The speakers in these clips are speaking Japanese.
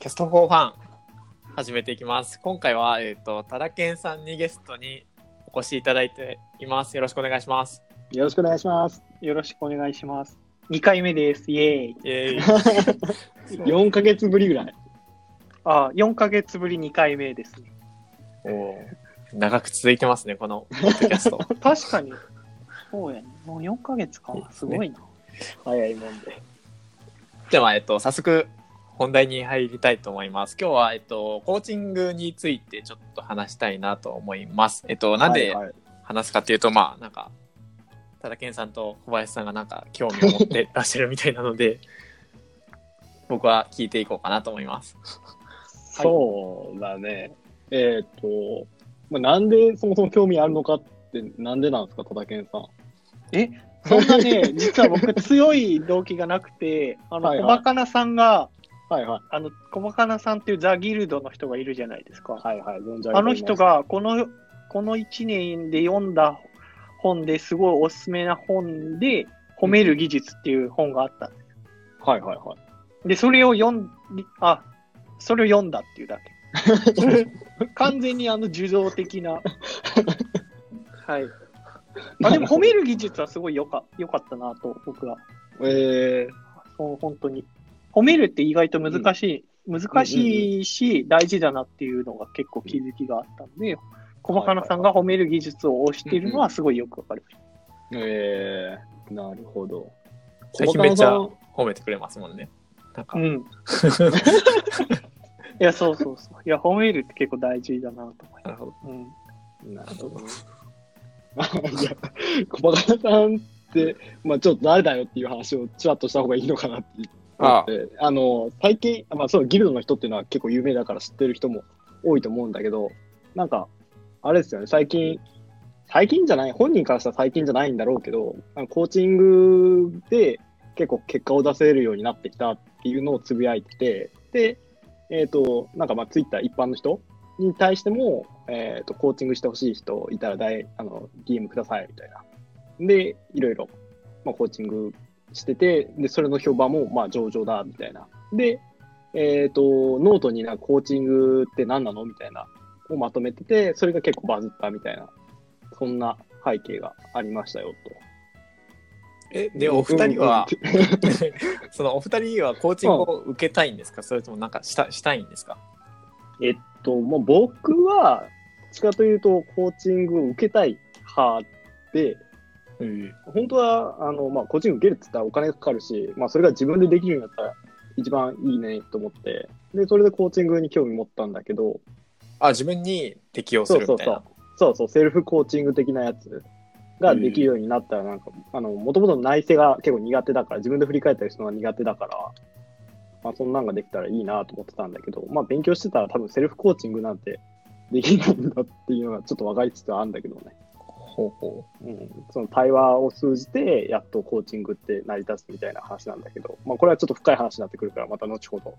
キャスト4ファン始めていきます。今回は、えっ、と、タダケンさんにゲストにお越しいただいています。よろしくお願いします。よろしくお願いします。よろしくお願いします。2回目です。イエーイ。イエーイ 4ヶ月ぶりぐらい。あ、4ヶ月ぶり2回目ですね。長く続いてますね、このポッドキャスト。確かに。そうやね。もう4ヶ月か。すごいな。早いもんで。では、えっと、早速、本題に入りたいと思います。今日は、えっと、コーチングについてちょっと話したいなと思います。えっと、なんではいはい話すかっていうと、まあ、なんか、ただけんさんと小林さんがなんか興味を持ってらっしゃるみたいなので、僕は聞いていこうかなと思います。そうだね。えーっと、まあ、なんでそもそも興味あるのかって、なんでなんですか、戸田健さん。そんなね、実は僕強い動機がなくて、あの、はいはい小バカなさんが、はいはい。あの、小バカなさんっていうザ・ギルドの人がいるじゃないですか。はいはい。あの人、が、この、この1年で読んだ本ですごいおすすめな本で、褒める技術っていう本があったんです。はいはいはい。で、それを読ん、あ、それを読んだっていうだけ。完全にあの受動的な。はい。あでも褒める技術はすごいよかよかったなと、僕は。えー、そう本当に。褒めるって意外と難しい、難しいし、大事だなっていうのが結構気づきがあったので、小バカなさんが褒める技術を推しているのはすごいよくわかる。えー、なるほど。最近めっちゃ褒めてくれますもんね。なんかう、ん。いや、そうそうそう。いや、褒めるって結構大事だなと思います。なるほど。うん。カななるほどね。いや、小バカさんって、まあちょっと誰だよっていう話をちらっとした方がいいのかなって思って、あの、最近、まあそう、ギルドの人っていうのは結構有名だから知ってる人も多いと思うんだけど、なんか、あれですよね、最近、最近じゃない、本人からしたら最近じゃないんだろうけど、コーチングで結構結果を出せるようになってきたっていうのをつぶやいてて、で、えっ、と、なんかまあツイッター一般の人に対しても、えっ、と、コーチングしてほしい人いたら大、あの、DM くださいみたいな。で、いろいろ、まあ、コーチングしてて、で、それの評判も、まあ、上々だ、みたいな。で、えっ、と、ノートになコーチングって何なの？みたいな、をまとめてて、それが結構バズったみたいな、そんな背景がありましたよ、え、と。で、お二人は、うん そのお二人はコーチングを受けたいんですか？それともなんかしたしたいんですか？えっと、もう僕は、どっちかというと、コーチングを受けたい派で、本当は、あの、まあ、コーチング受けるって言ったらお金がかかるし、まあ、それが自分でできるようになったら一番いいねと思って、で、それでコーチングに興味持ったんだけど、あ、自分に適用すそうそうそるみたいうな。。そうそう、セルフコーチング的なやつができるようになったら、なんか、あの、もともと内政が結構苦手だから、自分で振り返ったりするのが苦手だから、まあ、そんなんができたらいいなと思ってたんだけど、まあ、勉強してたら多分セルフコーチングなんてできないんだっていうのがちょっと分かりつつあるんだけどね。ほうほうん、その対話を通じて、やっとコーチングって成り立つみたいな話なんだけど、まあ、これはちょっと深い話になってくるから、また後ほど。う。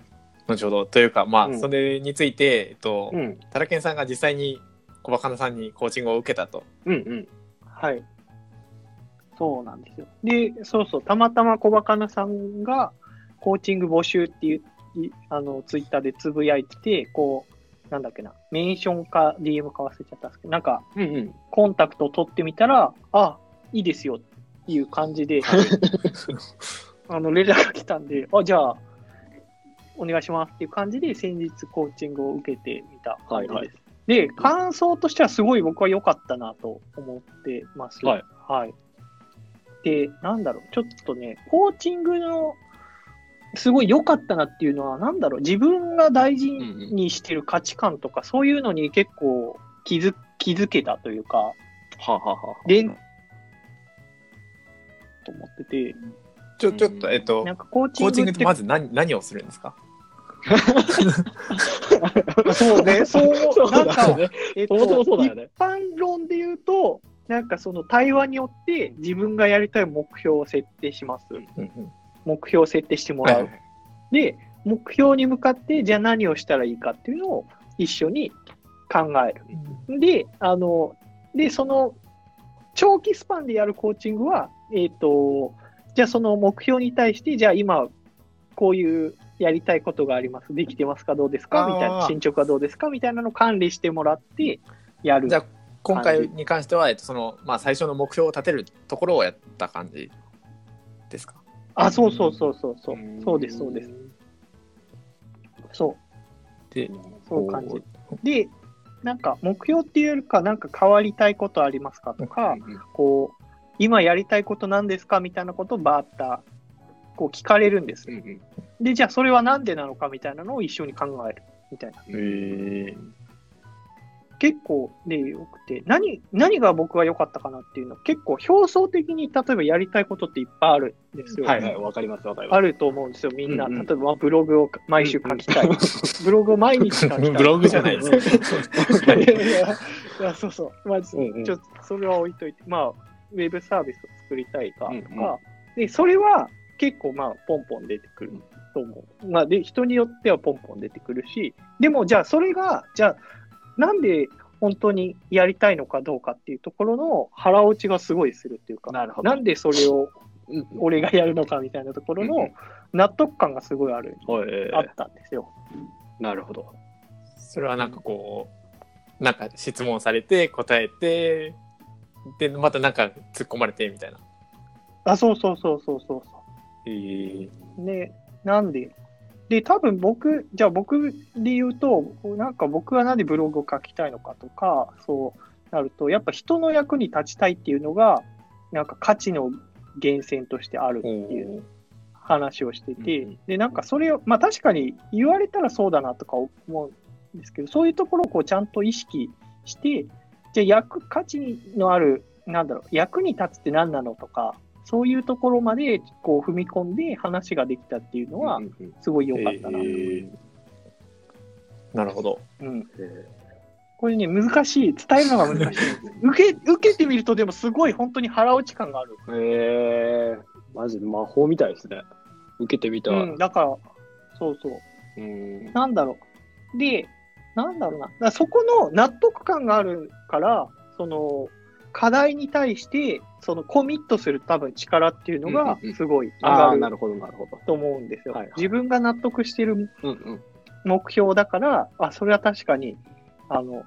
後ほど。というか、まあ、うんそれについて、えっと、うん、タラケンさんが実際に小バカなさんにコーチングを受けたと。うん、うん。はい。そうなんですよ。で、そうそう、たまたま小バカなさんが、コーチング募集っていう、いあの、ツイッターでつぶやいてて、こう、なんだっけな、メンションか DM か忘れちゃったんですけど、なんか、うん、うん。コンタクトを取ってみたら、あ、いいですよっていう感じで、あの、連絡が来たんで、あ、じゃあ、お願いしますっていう感じで、先日コーチングを受けてみた感じです。はいはいで、感想としてはすごい僕は良かったなと思ってます。はい。はい。で、なんだろう、ちょっとね、コーチングの、すごい良かったなっていうのは、なんだろう、自分が大事にしてる価値観とか、そういうのに結構気づ気づけたというか、はあ、はあはあ、で、と思ってて、ちょ、ちょっと、えっとな、んかコーチコーチンングって、まず何何をするんですか？そうね、そう、そうなんか、ね。えっそもそうだよね。一般論で言うと、なんかその対話によって自分がやりたい目標を設定します。うんうん目標を設定してもらう。はいで、目標に向かって、じゃあ何をしたらいいかっていうのを一緒に考える。で、あの、で、その、長期スパンでやるコーチングは、えっ、と、じゃあその目標に対して、じゃあ今、こういうやりたいことがあります。できてますか？どうですか？みたいな。進捗はどうですか？みたいなのを管理してもらって、やる。じゃあ今回に関しては、えっと、その、まあ、最初の目標を立てるところをやった感じですか？あ、そうそうそうそうそううん。そうです、そうです。そう。で、そう感じ。で、なんか目標っていうよりか、なんか変わりたいことありますかとか、こう、今やりたいことなんですかみたいなことをバーッとこう聞かれるんですうんうんで、じゃあそれはなんでなのかみたいなのを一緒に考えるみたいな。へえ結構でよくて、何、何が僕は良かったかなっていうのは結構表層的に例えばやりたいことっていっぱいあるんですよ。はいはい、わかります、わかります。あると思うんですよ、みんな。うんうん例えばブログを毎週書きたい。ブログを毎日書きたい。ブログじゃないですか。いやそうそう。まず、うんうんちょっとそれは置いといて、まあ、ウェブサービスを作りたいかとか、うんうんで、それは結構まあ、ポンポン出てくると思う。まあ、で、人によってはポンポン出てくるし、でも、じゃあ、それが、じゃあ、なんで本当にやりたいのかどうかっていうところの腹落ちがすごいするっていうか、なるほど。なんでそれをうん俺がやるのかみたいなところの納得感がすごいある、はいあったんですよ。なるほど。それはなんかこう、なんか質問されて答えて、で、またなんか突っ込まれてみたいな。あ、そうそうそうそうそうそへえう。で、なんでで、多分僕、じゃあ僕で言うと、なんか僕はなんでブログを書きたいのかとか、そうなると、やっぱ人の役に立ちたいっていうのが、なんか価値の源泉としてあるっていう話をしてて、で、なんかそれを、まあ確かに言われたらそうだなとか思うんですけど、そういうところをこうちゃんと意識して、じゃあ役、価値のある、なんだろう、役に立つって何なのとか、そういうところまでこう踏み込んで話ができたっていうのはすごい良かったなえなるほど。うん。えこれね、難しい。伝えるのが難しい。受け、受けてみると、でもすごい本当に腹落ち感がある。ーへーマジで魔法みたいですね。受けてみた。うん。だから、そうそう。うんなんだろう。で、なんだろうな。そこの納得感があるから、その、課題に対して、そのコミットする多分力っていうのがすごい上ああ、がるなるほど、なるほど。と思うんですよはいはい。自分が納得してる。目標だから、あ、それは確かに、あの、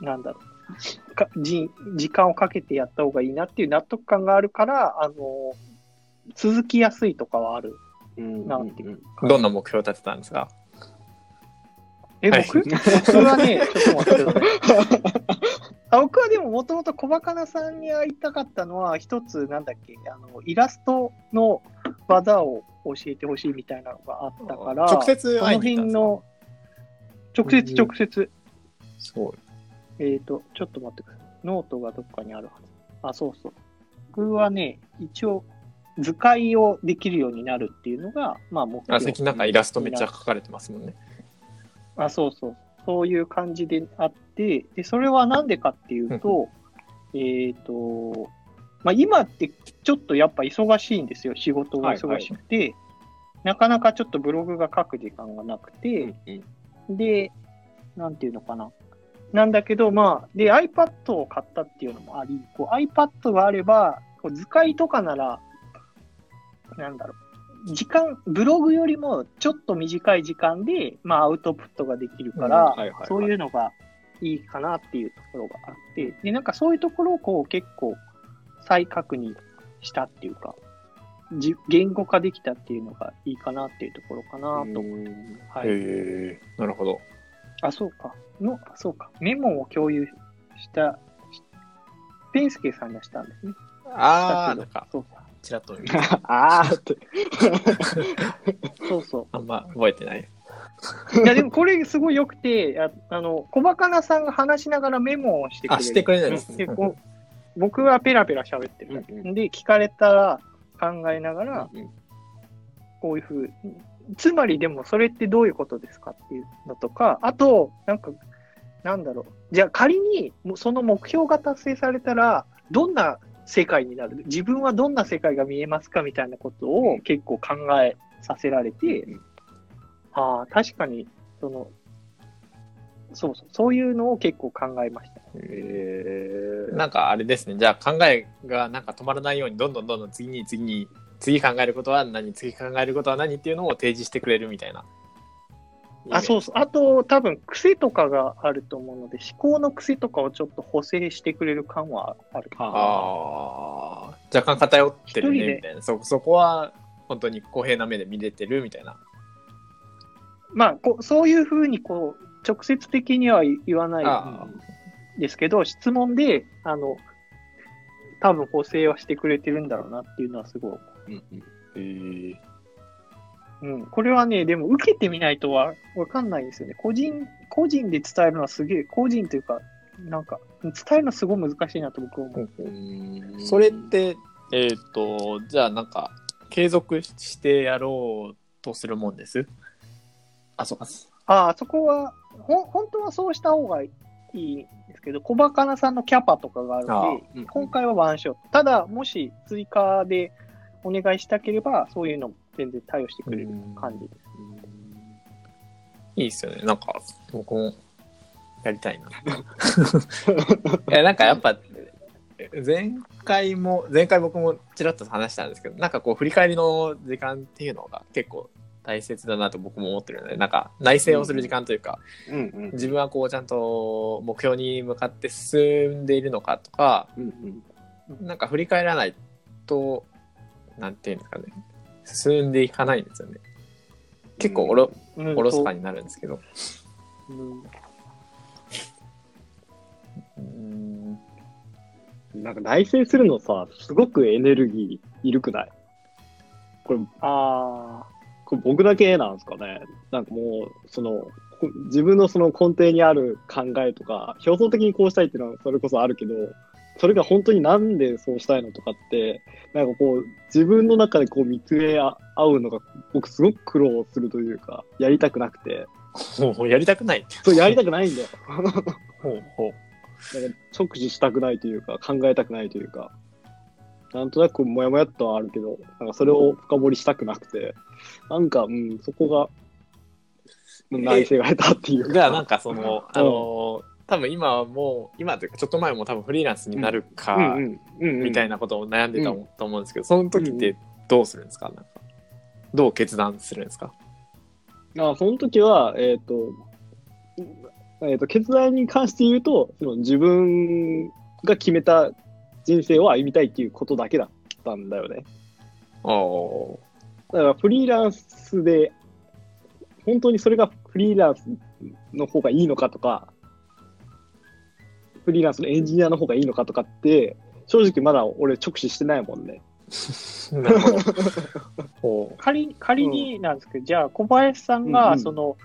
なんだろう。かじ時間をかけてやった方がいいなっていう納得感があるから、あの、続きやすいとかはある。うんなんていうどんな目標を立てたんですか？え、はい僕、僕はね、ちょっと待ってください。あ僕はでももともと小バカなさんに会いたかったのは、一つ、なんだっけ、あの、イラストの技を教えてほしいみたいなのがあったから、直接会いに行ったんですか？辺の、直接うん直接、そう。えっ、と、ちょっと待ってください。ノートがどっかにあるはず。あ、そうそう。僕はね、一応、図解をできるようになるっていうのが、まあ、目標。あ、最近なんかイラストめっちゃ描かれてますもんね。あ、そうそう。そういう感じであって、で、それはなんでかっていうと、えっと、まあ、今ってちょっとやっぱ忙しいんですよ。仕事が忙しくて、なかなかちょっとブログが書く時間がなくて、で、なんていうのかな。なんだけど、まあ、で、iPad を買ったっていうのもあり、こう iPad があれば、こう図解とかなら、なんだろう、時間、ブログよりもちょっと短い時間で、まあ、アウトプットができるから、そういうのがいいかなっていうところがあって、で、なんかそういうところをこう結構再確認したっていうか、じ言語化できたっていうのがいいかなっていうところかなと。うんはい。へえなるほど。あ、そうか。の、あそうか。メモを共有した、しペンスケさんがしたんですね。ああ、そうか。ちらっと あーって。そうそあんま覚えてない。う。いや、でもこれすごい良くて、ああの、小バカなさんが話しながらメモをしてくれる。あしてくれるんですねでこう僕はペラペラ喋ってるだけ。うんうで、聞かれたら考えながら、こういうふうつまりでもそれってどういうことですかっていうのとか、あと、なんか、なんだろう。じゃあ仮にその目標が達成されたら、どんな世界になる。自分はどんな世界が見えますかみたいなことを結構考えさせられて、うん。ああ、確かに、その、そうそう、そういうのを結構考えました。えー。なんかあれですね、じゃあ考えがなんか止まらないように、どんどんどんどん次に次に次考えることは何次考えることは何っていうのを提示してくれるみたいな。あ、そうそう。あと、多分、癖とかがあると思うので、思考の癖とかをちょっと補正してくれる感はある。ああ、若干偏ってるね、みたいな。そ、そこは、本当に公平な目で見れてるみたいな。まあ、こそういうふうに、こう、直接的には言わないですけど、質問で、あの、多分補正はしてくれてるんだろうなっていうのはすごい思う。うんうん、えーうん、これはね、でも受けてみないとわわかんないですよね。個人、個人で伝えるのはすげえ、個人というか、なんか、伝えるのすごい難しいなと僕は思う。それって、えっ、ー、と、じゃあなんか、継続してやろうとするもんです？あ、そうか。ああ、そこは、ほ本当はそうした方がいいんですけど、小バカなさんのキャパとかがあるので、うん、今回はワンショット。ただ、もし追加でお願いしたければ、そういうのも全然対応してくれる感じです。いいっすよね。なんか、僕もやりたいな。いや、なんかやっぱ、前回も、前回僕もちらっと話したんですけど、なんかこう、振り返りの時間っていうのが結構大切だなと僕も思ってるので、なんか内省をする時間というか、うんうん、自分はこうちゃんと目標に向かって進んでいるのかとか、うんうん、なんか振り返らないと、なんていうんですかね、進んでいかないんですよね。結構おろ,、おろそかになるんですけど。うん、なんか内省するのさ、すごくエネルギーいるくない？これ、ああ、これ僕だけなんですかね？なんかもう、その、自分のその根底にある考えとか、表層的にこうしたいっていうのはそれこそあるけど、それが本当になんでそうしたいのとかって、なんかこう、自分の中でこう見つめ合うのが、僕すごく苦労するというか、やりたくなくて。もうやりたくないそう、やりたくないんだよ。ほうほう。直視したくないというか、考えたくないというか、なんとなくもやもやっとはあるけど、なんかそれを深掘りしたくなくて、なんか、うん、そこが、内省が下手っていうか。が、なんかその、あのー多分今はもう今というかちょっと前も多分フリーランスになるかみたいなことを悩んでたと思うんですけどその時ってどうするんですか？なんかどう決断するんですか？あその時は、えっ、ー、と、えーと、決断に関して言うとその自分が決めた人生を歩みたいっていうことだけだったんだよね。あだからフリーランスで本当にそれがフリーランスの方がいいのかとかフリーランスのエンジニアの方がいいのかとかって、正直まだ俺直視してないもんね。仮仮になんですけど、うん、じゃあ小林さんがその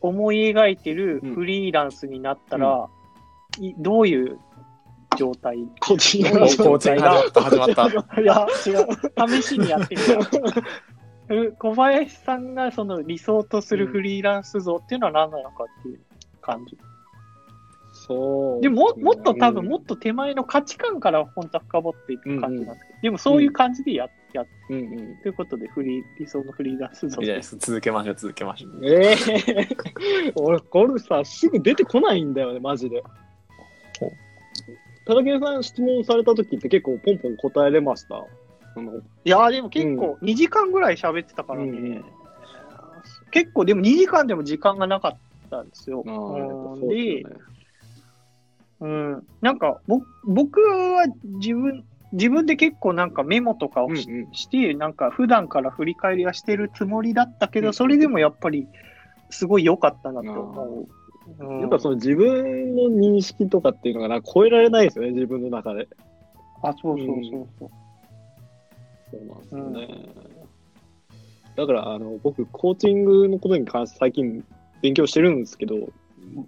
思い描いてるフリーランスになったら、うん、どういう状態？コーチング状態が始まった。いや、違う。試しにやってみた。小林さんがその理想とするフリーランス像っていうのは何なのかっていう感じ。そう、でも、もっと多分、もっと手前の価値観から本当は深掘っていく感じなんで。すけど、うんうん、でもそういう感じでや,、やって、うんうん、ということで、フリー、理想のフリーランス像いや続けましょう、続けましょう。ええー、俺、これさ、すぐ出てこないんだよね、マジで。高木さん質問された時って結構ポンポン答えれました？いやでも結構2時間ぐらい喋ってたからね、うん、結構でも2時間でも時間がなかったんですよ。うん、で、うん、なんか僕は自分自分で結構なんかメモとかをしうんうん、してなんか普段から振り返りはしてるつもりだったけど、それでもやっぱりすごい良かったなと思う。うん、やっぱその自分の認識とかっていうのがな超えられないですよね、自分の中で。あ、そうそうそうそう。そうなんですよね。だから、あの、僕、コーチングのことに関して最近勉強してるんですけど、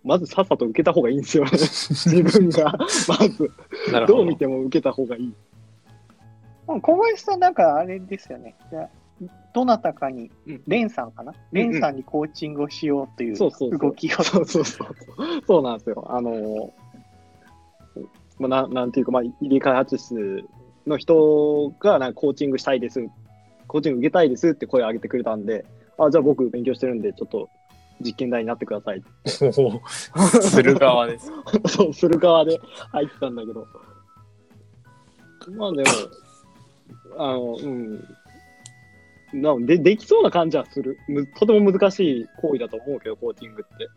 まずさっさと受けた方がいいんですよね。自分が、まず、どう見ても受けた方がいい。小林さん、なんかあれですよね。どなたかに、レンさんかな、レンさんにコーチングをしようという動きが。そうそうそう。そうなんですよ。あの、まあ、ななんていうか、まあ、入り開発室の人がなんかコーチングしたいです、コーチング受けたいですって声を上げてくれたんで、あ、じゃあ僕勉強してるんで、ちょっと実験台になってくださいする側です。そう、する側で入ってたんだけど。まあでも、あの、うん。なので、できそうな感じはする。むとても難しい行為だと思うけど、コーチングって。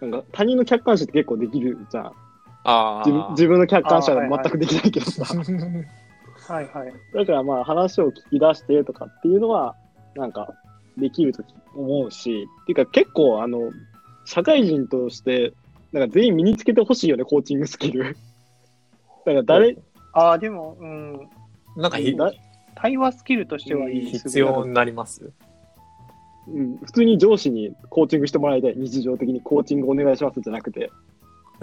なんか他人の客観視って結構できるじゃん。あ自分自分の客観視は全くできないけどさ。はいはい。だからまあ話を聞き出してとかっていうのは、なんかできると思うし、っていうか結構あの、社会人として、なんか全員身につけてほしいよね、コーチングスキル。だから誰、ああ、でも、うん、なんか対話スキルとしてはいい。必要になります？うん、普通に上司にコーチングしてもらいたい。日常的にコーチングお願いしますじゃなくて。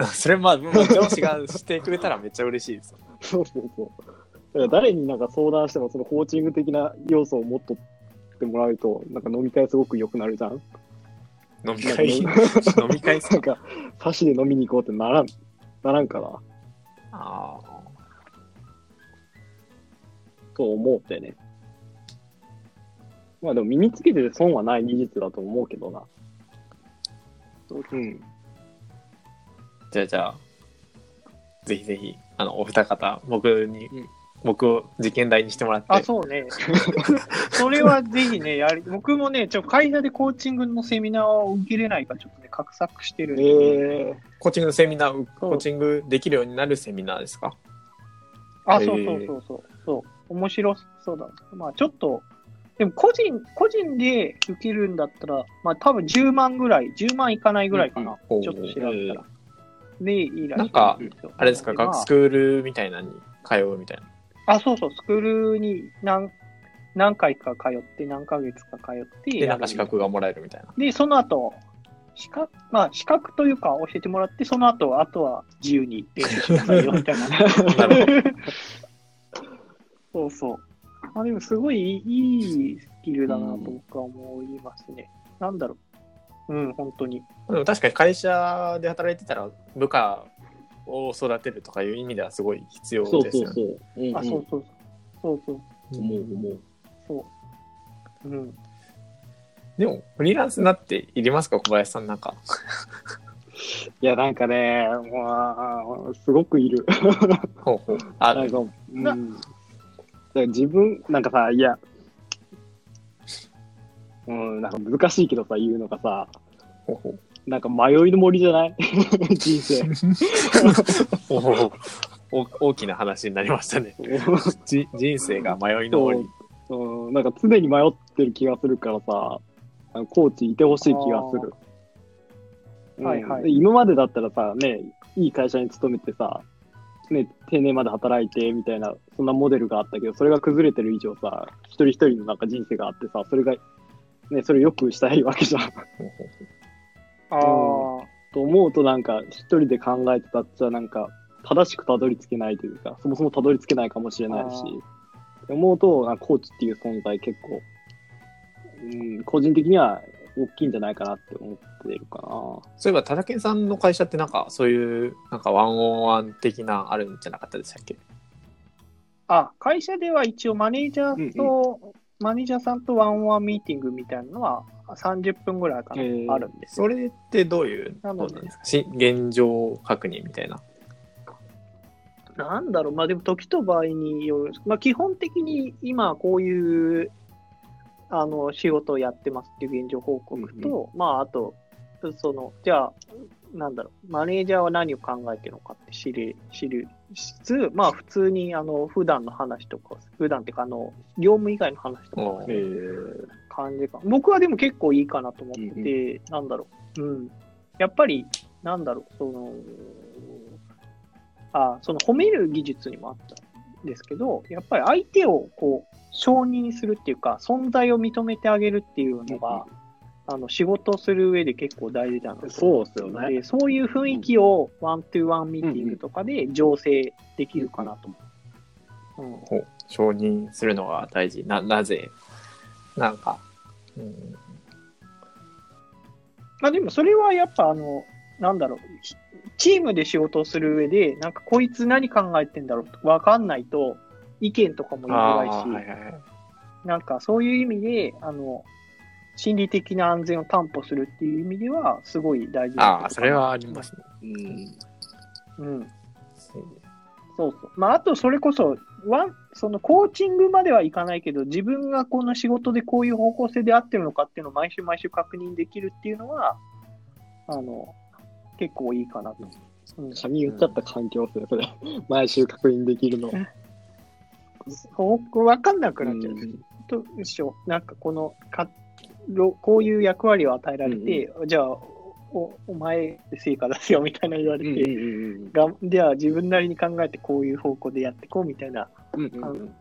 それまあ、もう上司がしてくれたらめっちゃ嬉しいですよ。そうそうそう。だから誰になんか相談しても、そのコーチング的な要素を持っとってもらうと、なんか飲み会すごく良くなるじゃん。飲み会、飲み会なんか、差しで飲みに行こうってならん、ならんかな、あと思ってね。まあでも身につけてて損はない技術だと思うけどな。うん。ーじゃあじゃあ、ぜひぜひ、あの、お二方、僕に、うん僕を実験台にしてもらって、あ、そうね。それはぜひね、やり、僕もね、ちょ、会社でコーチングのセミナーを受けれないか、ちょっとね、画策してるんで、えコーチングのセミナー、コーチングできるようになるセミナーですか？あ、そうそうそうそう、そう、面白そうだ。まあ、ちょっと、でも個人、個人で受けるんだったら、まあ、多分10万ぐらい、10万いかないぐらいかな、うんうん。ちょっと調べたら。で、いいらしいなんかあれですか、まあ学スクールみたいなのに通うみたいな。あ、そうそう、スクールに何何回か通って、何ヶ月か通ってで、なんか資格がもらえるみたいな。で、その後、資格、まあ、資格というか教えてもらって、その後、あとは自由に練習 しなさいよ、みたいな。なるほそうそう。まあ、でも、すごいいいスキルだなと僕は思いますね。なんだろう。うん、本当に。でも確かに会社で働いてたら部下を育てるとかいう意味ではすごい必要ー、そうですよね。そうそう。うんうんあ、そうそうそう。そうそう。思う思う。そう。うん。でも、フリーランスになっていりますか小林さんなんか？いや、なんかね、もう、すごくいる。ほうほう。あ、なんか、うん。なだから自分、なんかさ、いや、うん、なんか難しいけどさ、言うのがさ、ほうほう。なんか迷いの森じゃない？人生。お大きな話になりましたね。じ人生が迷いの森。うん、なんか常に迷ってる気がするからさ、あのコーチいてほしい気がする。うんはいはいで今までだったらさ、ね、いい会社に勤めてさ、ね、定年まで働いてみたいな、そんなモデルがあったけど、それが崩れてる以上さ、一人一人のなんか人生があってさ、それが、ね、それよくしたいわけじゃん。ああ、と思うとなんか、一人で考えてたっちゃなんか、正しくたどり着けないというか、そもそもたどり着けないかもしれないし。思うと、コーチっていう存在結構、うん、個人的には大きいんじゃないかなって思ってるかな。そういえば、ただけんさんの会社ってなんか、そういう、なんかワンオンワン的なあるんじゃなかったでしたっけ？あ、会社では一応マネージャーと、マネージャーさんとワンオンワンミーティングみたいなのは30分ぐらいかな、へー。あるんです。よ。それってどういうななんですか？し現状確認みたいな。なんだろう、まあでも時と場合による、まあ基本的に今こういうあの仕事をやってますっていう現状報告と、まああと、その、じゃあ、なんだろう、マネージャーは何を考えてるのかって知り、知るしつつ、まあ普通にあの普段の話とか、普段っていうかあの、業務以外の話とか。おえー、感じか。僕はでも結構いいかなと思ってて、なんだろう。うん。やっぱり、なんだろう、その、あ、その褒める技術にもあったんですけど、やっぱり相手をこう、承認するっていうか、存在を認めてあげるっていうのが、あの、仕事をする上で結構大事だなとそうっすよね。で、そういう雰囲気をワントゥーワンミーティングとかで醸成できるかなと思う。うん。ほう承認するのが大事。な、なぜなんか、うん、まあでもそれはやっぱあの、なんだろう、チチームで仕事をする上で、なんかこいつ何考えてんだろうとわかんないと、意見とかも言いづらいし、はいはいはい。なんかそういう意味で、あの、心理的な安全を担保するっていう意味では、すごい大事なああ、それはありますね。うん。うん。そうそう。まあ、あとそれこそ、ワン、そのコーチングまではいかないけど、自分がこの仕事でこういう方向性で合ってるのかっていうのを毎週毎週確認できるっていうのは、あの、結構いいかなと。うん、髪打っちゃった環境ですね、それ。毎週確認できるの。わかんなくなっちゃう。うんと一緒。なんかこのかろ、こういう役割を与えられて、じゃあお、お前で成果出すよみたいな言われて、うんがでは自分なりに考えてこういう方向でやっていこうみたいな、うんうんうん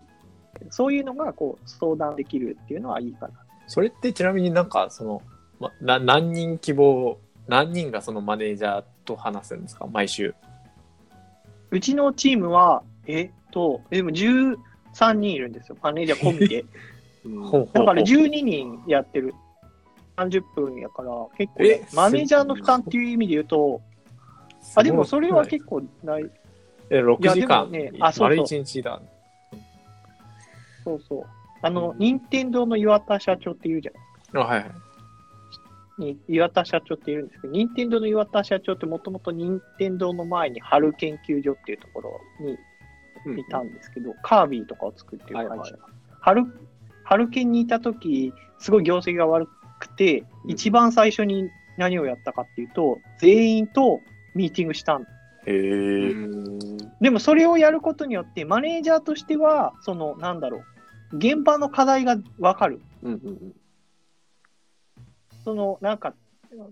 そういうのがこう相談できるっていうのはいいかな。それってちなみになんかその、ま、な何人希望何人がそのマネージャーと話すんですか？毎週うちのチームは、えっと、でも13人いるんですよ、マネージャー込みで。だから12人やってる。30分やから、結構ね、えマネージャーの負担っていう意味で言うと、あ、でもそれは結構ない。え6時間。ねあそうそう。丸1日だ。そうそう。あの、任天堂の岩田社長っているじゃないあはいはい。に岩田社長っているんですけど、任天堂の岩田社長ってもともと任天堂の前に春研究所っていうところにいたんですけど、カービィとかを作ってる会社。はいはい。春、春研にいたとき、すごい業績が悪くて、うん。一番最初に何をやったかっていうと、全員とミーティングしたん。でもそれをやることによって、マネージャーとしては、その、なんだろう、現場の課題がわかる。うんうんその、なんか、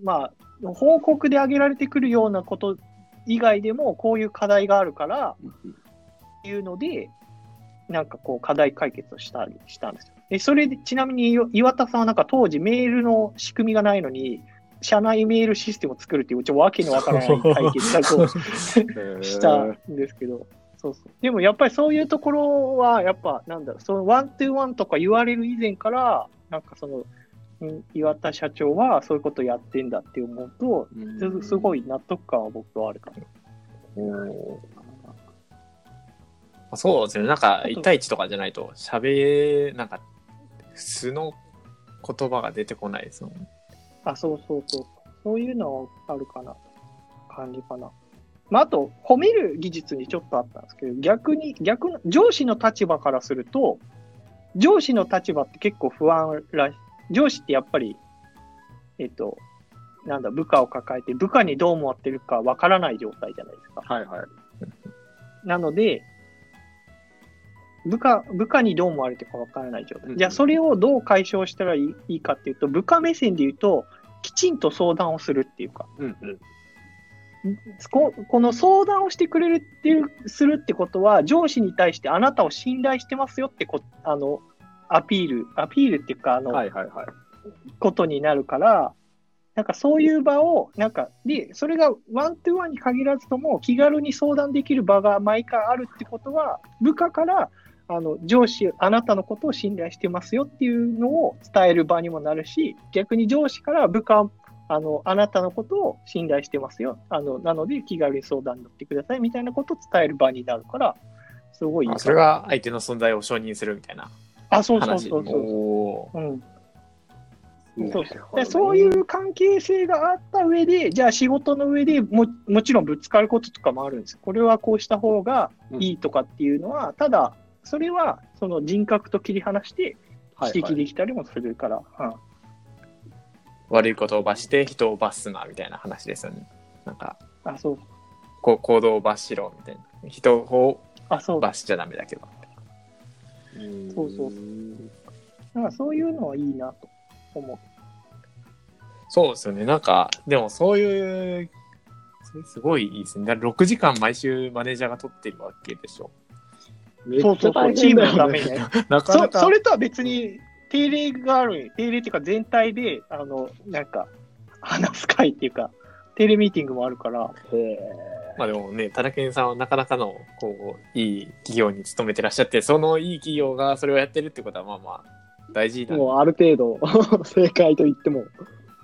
まあ、報告で挙げられてくるようなこと以外でも、こういう課題があるから、っていうので、なんかこう、課題解決をしたりしたんですよ。で、それで、ちなみに岩岩田さんはなんか当時メールの仕組みがないのに、社内メールシステムを作るっていう、ちょっとわけのわからない解決策をしたんですけど、そうそう。でもやっぱりそういうところは、やっぱなんだろう、そのワントゥーワンとか言われる以前から、なんかその、うん岩田社長はそういうことやってんだって思うと、すすごい納得感は僕はあるかな。そうですね。なんか1対1とかじゃないと喋なんか素の言葉が出てこないですもんあ、そうそうそう。そういうのはあるかな。感じかな。まあ、あと、褒める技術にちょっとあったんですけど、逆に、逆の、上司の立場からすると、上司の立場って結構不安らし上司ってやっぱり、えっと、なんだ、部下を抱えて、部下にどう思ってるかわからない状態じゃないですか。はいはい。なので、部下、部下にどう思われてるかわからない状態。うんじゃあ、それをどう解消したらいいいいかっていうと、部下目線で言うと、きちんと相談をするっていうか、うんうん。ここの相談をしてくれるっていう、するってことは、上司に対してあなたを信頼してますよってこ、あの、アピール、アピールっていうか、あの、はいはいはい。ことになるから、なんかそういう場を、なんか、で、それがワントゥーワンに限らずとも、気軽に相談できる場が毎回あるってことは、部下から、あの、上司、あなたのことを信頼してますよっていうのを伝える場にもなるし、逆に上司から部下、あの、あなたのことを信頼してますよ。あの、なので気軽に相談に乗ってくださいみたいなことを伝える場になるから、すごいそれが相手の存在を承認するみたいなあ、そうそう話そうそう。うん。うんそうでそういう関係性があった上で、じゃあ仕事の上でももちろんぶつかることとかもあるんです。これはこうした方がいいとかっていうのは、ただ、それはその人格と切り離して指摘できたりもするから。うん。悪いことを罰して人を罰すなみたいな話ですよね。なんかあ、そう。こう行動を罰しろみたいな。人をあ、そう。罰しちゃダメだけど。そうそう。なんかそういうのはいいなと思う。そうですよね。なんかでもそういうそれすごいいいですね。だから6時間毎週マネージャーが取ってるわけでしょそうそうそう、チームのためにね。なかなか。そそれとは別に定例がある、定例っていうか全体で、あの、なんか、話す会っていうか、定例ミーティングもあるから、まあでもね、田中さんはなかなかの、こう、いい企業に勤めてらっしゃって、そのいい企業がそれをやってるってことは、まあまあ、大事なんもうある程度 正解と言っても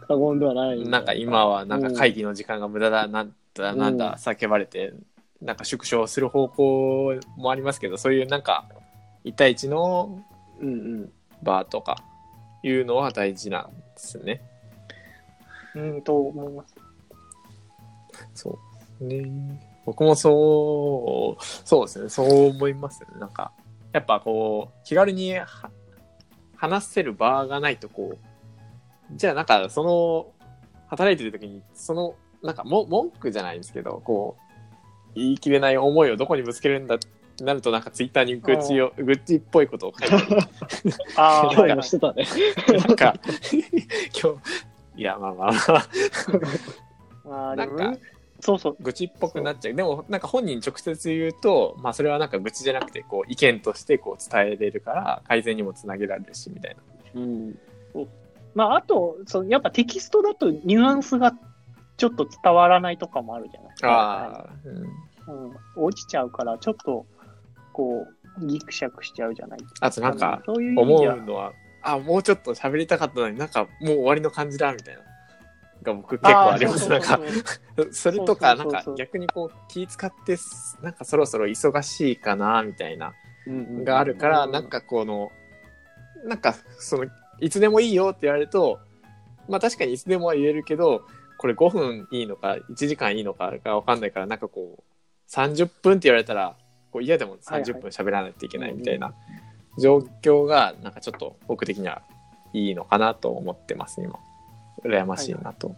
過言ではない。なんか今はなんか会議の時間が無駄だ、なんだ、なんだ、叫ばれて、なんか縮小する方向もありますけど、そういうなんか、1対1のうんうん。場とか、いうのは大事なんですね。うん、と思います。そう。ね。僕もそう、そうですね、そう思いますね。なんか、やっぱこう、気軽には話せる場がないと、こう、じゃあなんか、その、働いてる時に、その、なんかも、文句じゃないんですけど、こう、言い切れない思いをどこにぶつけるんだってなると、なんかツイッターに愚痴を、愚痴っぽいことを書いて あ今日もしてたね。なんか、今日、いや、まあまあまあ、ああ、でもなんかそうそう。愚痴っぽくなっちゃう。でも、なんか本人直接言うと、まあそれはなんか愚痴じゃなくて、こう、意見としてこう伝えれるから、改善にもつなげられるし、みたいな。うん。まあ、あと、そのやっぱテキストだとニュアンスがちょっと伝わらないとかもあるじゃないですか。ああ、うん。うん、落ちちゃうから、ちょっと、こう、ギクシャクしちゃうじゃないあとなんか、そういう思うのは、あ、もうちょっと喋りたかったのになんかもう終わりの感じだ、みたいな。が僕結構あります。なんか、それとか、なんそうそうそう逆にこう気使って、なんかそろそろ忙しいかな、みたいな。があるから、うんなんかこの、なんかその、いつでもいいよって言われると、まあ確かにいつでもは言えるけど、これ5分いいのか、1時間いいのかがわかんないから、なんかこう、30分って言われたら、こう嫌でも30分喋らないといけないみたいな状況が、なんかちょっと僕的にはいいのかなと思ってます、今。羨ましいなと。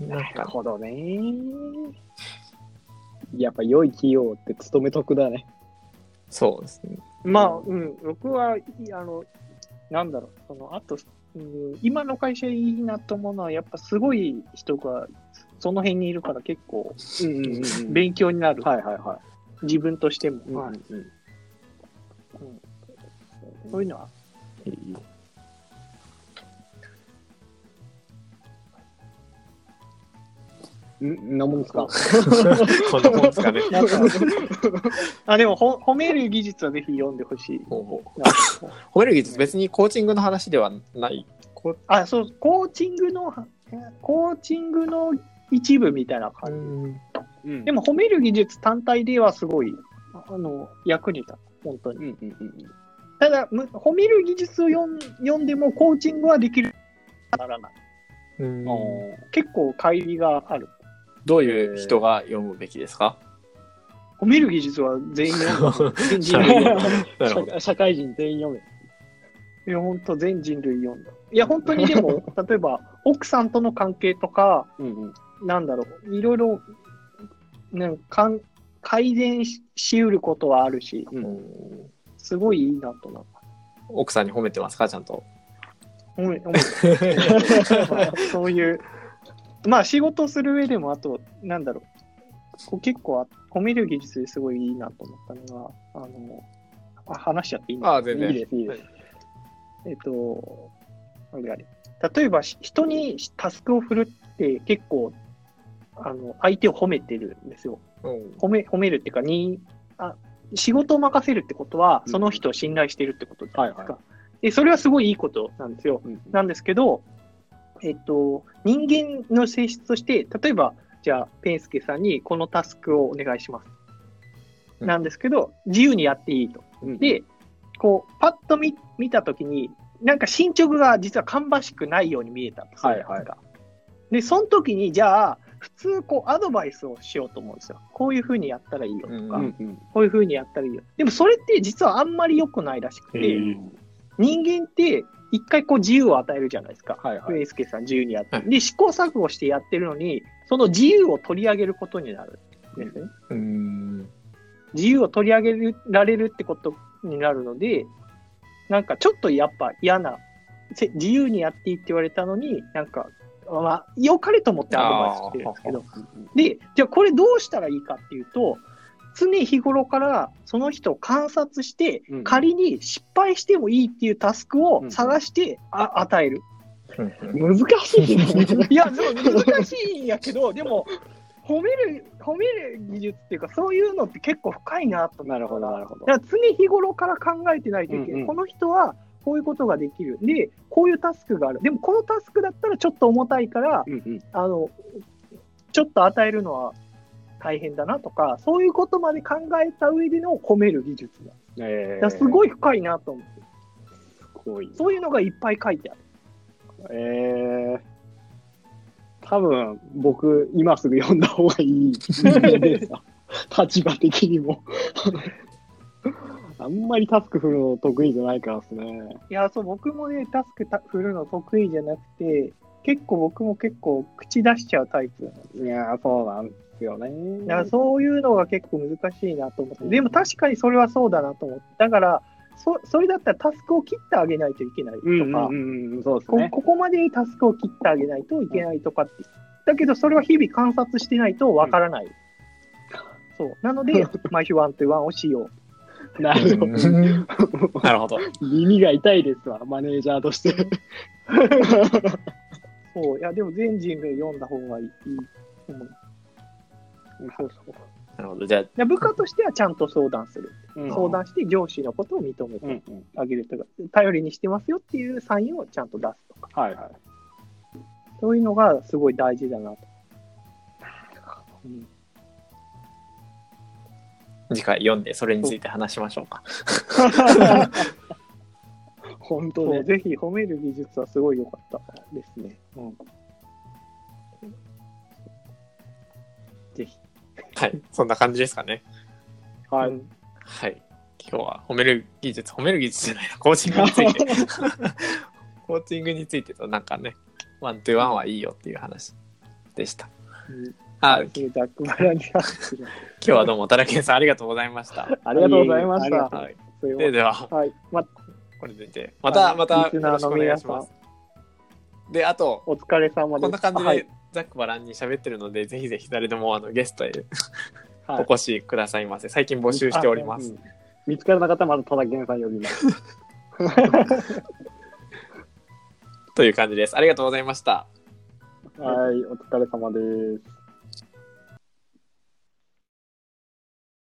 なんなるか、ほどね。やっぱ良い企業って勤め得だね。そうですね。まあ、うん、僕は、いあの、なんだろう、その、あと、うん、今の会社いいなと思うのは、やっぱすごい人が、その辺にいるから結構うんうんうん勉強になる。はいはいは自分としても。い。はいうんうんそういうのは。んなもんですか？こんなもんですかね。あ、でもほ、褒める技術はぜひ読んでほしい。ほうほう褒める技術、別にコーチングの話ではない。あ、そう、コーチングの、コーチングの一部みたいな感じ。うんでも、褒める技術単体ではすごい、あの、役に立つ。本当に。うんうんうんただ、む褒める技術を読ん読んでも、コーチングはできる。ならない。結構、乖離がある。どういう人が読むべきですか？褒める技術は全員読んだ。全人類。社社会人全員読め。いや、本当全人類読んだ。いや、本当にでも、例えば、奥さんとの関係とか、うんうんなんだろう、いろいろ、なんかん改善ししうることはあるし、うんすごいいいなとな。奥さんに褒めてますか？ちゃんと。思い思いまあ そういう、まあ仕事する上でも、あと、なんだろう、結構あ、褒める技術ですごいいいなと思ったのが、あの、あ話しちゃっていいああ、全然。いいですいいです。えっと、あれあれ。例えば、し人にタスクを振るって結構、あの、相手を褒めてるんですよ。うん褒め、褒めるっていうか、に、あ、仕事を任せるってことは、うんその人を信頼してるってことじゃないですか。はで、それはすごいいいことなんですよ。うんなんですけど、えっと、人間の性質として、例えば、じゃあ、ペンスケさんにこのタスクをお願いします。うんなんですけど、自由にやっていいと。うんで、こう、パッと見見たときに、なんか進捗が実は芳しくないように見えたとするじゃないですか。で、その時に、じゃあ、普通、こう、アドバイスをしようと思うんですよ。こういうふうにやったらいいよとか、うんうんうんこういうふうにやったらいいよ。でも、それって実はあんまり良くないらしくて、人間って一回こう自由を与えるじゃないですか。はいはいウエイスケさん自由にやって、はいで、試行錯誤してやってるのに、その自由を取り上げることになるんですね。うん。自由を取り上げられるってことになるので、なんかちょっとやっぱ嫌な、せ自由にやっていいって言われたのに、なんか、まあ、良かれと思ってアドバイスしてるんですけど、で、じゃあこれどうしたらいいかっていうと、常日頃からその人を観察して、うん仮に失敗してもいいっていうタスクを探してあ、与える。難しいね。いや、でも難しいんやけど、でも、褒める、褒める技術っていうか、そういうのって結構深いなとなるほど、なるほど。だから常日頃から考えてないといけない。うんうんこの人はこういうことができる。で、こういうタスクがある。でも、このタスクだったらちょっと重たいから、うんうんあの、ちょっと与えるのは大変だなとか、そういうことまで考えた上での褒める技術だ。えだからすごい。い深いなと思って。すごい。そういうのがいっぱい書いてある。えー、多分、僕、今すぐ読んだ方がいい 立場的にも。あんまりタスク振るの得意じゃないからですね。いや、そう、僕もね、タスクた振るの得意じゃなくて、結構僕も結構口出しちゃうタイプなんですいやー、そうなんですよね。だからそういうのが結構難しいなと思って。でも確かにそれはそうだなと思って。だから、そそれだったらタスクを切ってあげないといけないとか、うんうんうんうん、そうですね。こここまでタスクを切ってあげないといけないとかって。だけどそれは日々観察してないとわからない。そう。なので、毎週ワンとワンをしよう。なるほど。なるほど。耳が痛いですわ、マネージャーとして。そう。いや、でも全人類読んだ方がいい。いいと思うそうそう。なるほど。じゃあ、で部下としてはちゃんと相談する。うん相談して上司のことを認めうんてうん。あげるとか、頼りにしてますよっていうサインをちゃんと出すとか、はいはい。そういうのがすごい大事だなと。うん次回読んでそれについて話しましょうか。本当ね。ぜひ褒める技術はすごい良かったですね。うん、はい。そんな感じですかね。はい。うんはい。今日は褒める技術、褒める技術じゃないな、コーチングについて。コーチングについてと、なんかね、ワントゥワンはいいよっていう話でした。うんあ、今日はどうも、ただけんさんありがとうございました。ありがとうございました。はい。それはで、では、はい。ま、これで、また、また、よろしくお願いします。で、あと、お疲れ様です。こんな感じはいで、ざっくばらんに喋ってるので、ぜひぜひ誰でもあのゲストへはいお越しくださいませ。最近募集しております。うん見つからなかったらまずただけんさん呼びます。という感じです。ありがとうございました。はい、お疲れ様です。